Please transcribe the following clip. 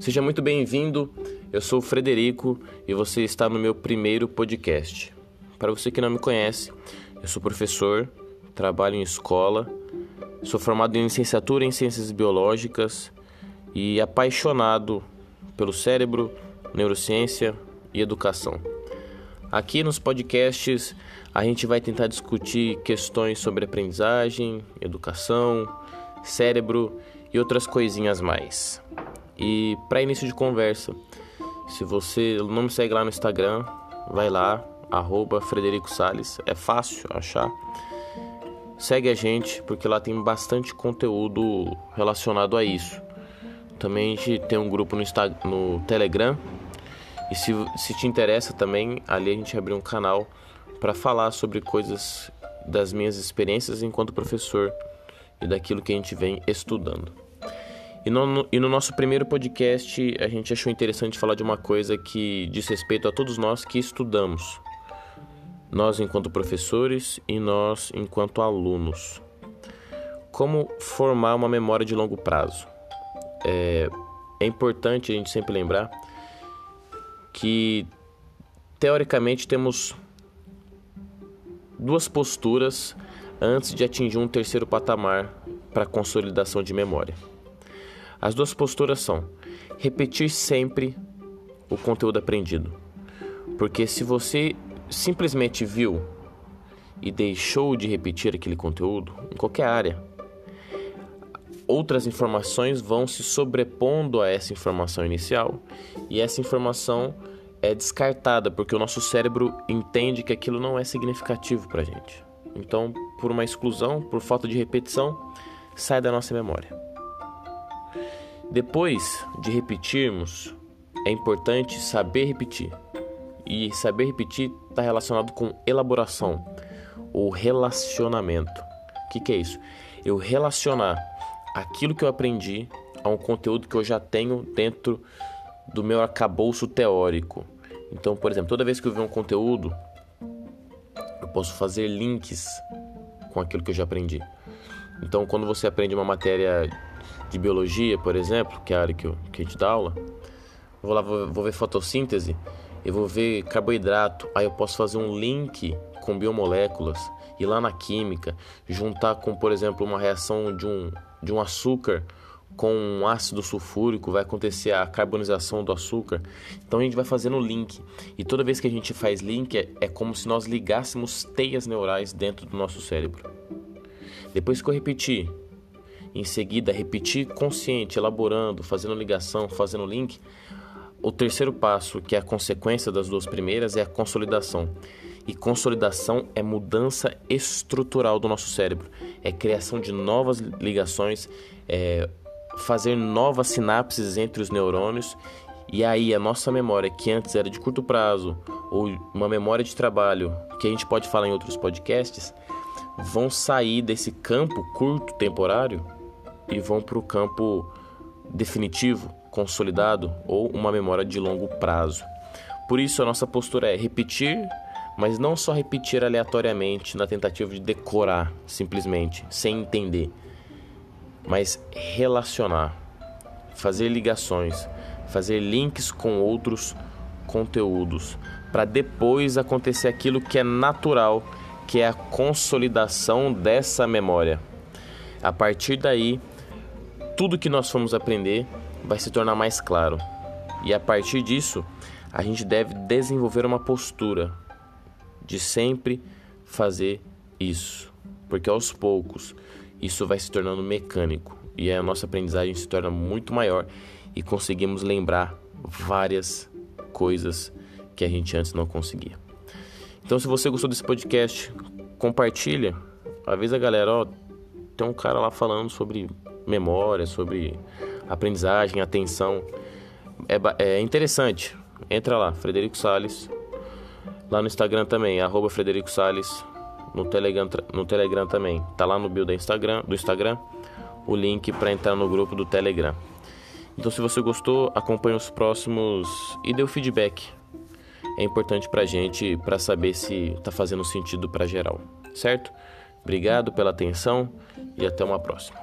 Seja muito bem-vindo. Eu sou o Frederico e você está no meu primeiro podcast. Para você que não me conhece, eu sou professor, trabalho em escola, sou formado em licenciatura em Ciências Biológicas e apaixonado pelo cérebro, neurociência e educação. Aqui nos podcasts a gente vai tentar discutir questões sobre aprendizagem, educação, cérebro e outras coisinhas mais. E para início de conversa, se você não me segue lá no Instagram, vai lá, arroba Frederico Salles, é fácil achar. Segue a gente, porque lá tem bastante conteúdo relacionado a isso. Também a gente tem um grupo no, Instagram, no Telegram. E se, se te interessa também, ali a gente abriu um canal para falar sobre coisas das minhas experiências enquanto professor e daquilo que a gente vem estudando. E no, e no, nosso primeiro podcast, a gente achou interessante falar de uma coisa que diz respeito a todos nós que estudamos. Nós, enquanto professores, e nós, enquanto alunos. Como formar uma memória de longo prazo? É, é importante a gente sempre lembrar que, teoricamente, temos duas posturas antes de atingir um terceiro patamar para consolidação de memória. As duas posturas são repetir sempre o conteúdo aprendido. Porque se você simplesmente viu e deixou de repetir aquele conteúdo em qualquer área, outras informações vão se sobrepondo a essa informação inicial e essa informação é descartada porque o nosso cérebro entende que aquilo não é significativo para gente. Então, por uma exclusão, por falta de repetição, sai da nossa memória. Depois de repetirmos, é importante saber repetir. E saber repetir está relacionado com elaboração ou relacionamento. O que, que é isso? Eu relacionar aquilo que eu aprendi a um conteúdo que eu já tenho dentro do meu arcabouço teórico. Então, por exemplo, toda vez que eu ver um conteúdo, eu posso fazer links com aquilo que eu já aprendi. Então, quando você aprende uma matéria de biologia, por exemplo, que é a área que, eu, que a gente dá aula, vou lá, vou, vou ver fotossíntese, eu vou ver carboidrato, aí eu posso fazer um link com biomoléculas, ir lá na química, juntar com, por exemplo, uma reação de um, de um açúcar com um ácido sulfúrico, vai acontecer a carbonização do açúcar. Então a gente vai fazendo link. E toda vez que a gente faz link, é, é como se nós ligássemos teias neurais dentro do nosso cérebro. Depois que eu repetir em seguida repetir consciente, elaborando, fazendo ligação, fazendo link. O terceiro passo, que é a consequência das duas primeiras, é a consolidação. E consolidação é mudança estrutural do nosso cérebro, é criação de novas ligações, é fazer novas sinapses entre os neurônios. E aí a nossa memória, que antes era de curto prazo, ou uma memória de trabalho, que a gente pode falar em outros podcasts, vão sair desse campo curto temporário e vão para o campo definitivo, consolidado ou uma memória de longo prazo. Por isso, a nossa postura é repetir, mas não só repetir aleatoriamente na tentativa de decorar simplesmente, sem entender, mas relacionar, fazer ligações, fazer links com outros conteúdos, para depois acontecer aquilo que é natural, que é a consolidação dessa memória. A partir daí, tudo que nós formos aprender vai se tornar mais claro. E a partir disso, a gente deve desenvolver uma postura de sempre fazer isso, porque aos poucos isso vai se tornando mecânico e a nossa aprendizagem se torna muito maior e conseguimos lembrar várias coisas que a gente antes não conseguia. Então, se você gostou desse podcast, compartilha, avisa a galera, ó, tem um cara lá falando sobre memória, sobre aprendizagem, atenção. É, é interessante. Entra lá, Frederico Sales. Lá no Instagram também, arroba Frederico Sales. No Telegram, no Telegram também. Tá lá no bio do Instagram, do Instagram o link para entrar no grupo do Telegram. Então, se você gostou, acompanhe os próximos e dê o feedback. É importante pra gente para saber se tá fazendo sentido para geral, certo? Obrigado pela atenção e até uma próxima.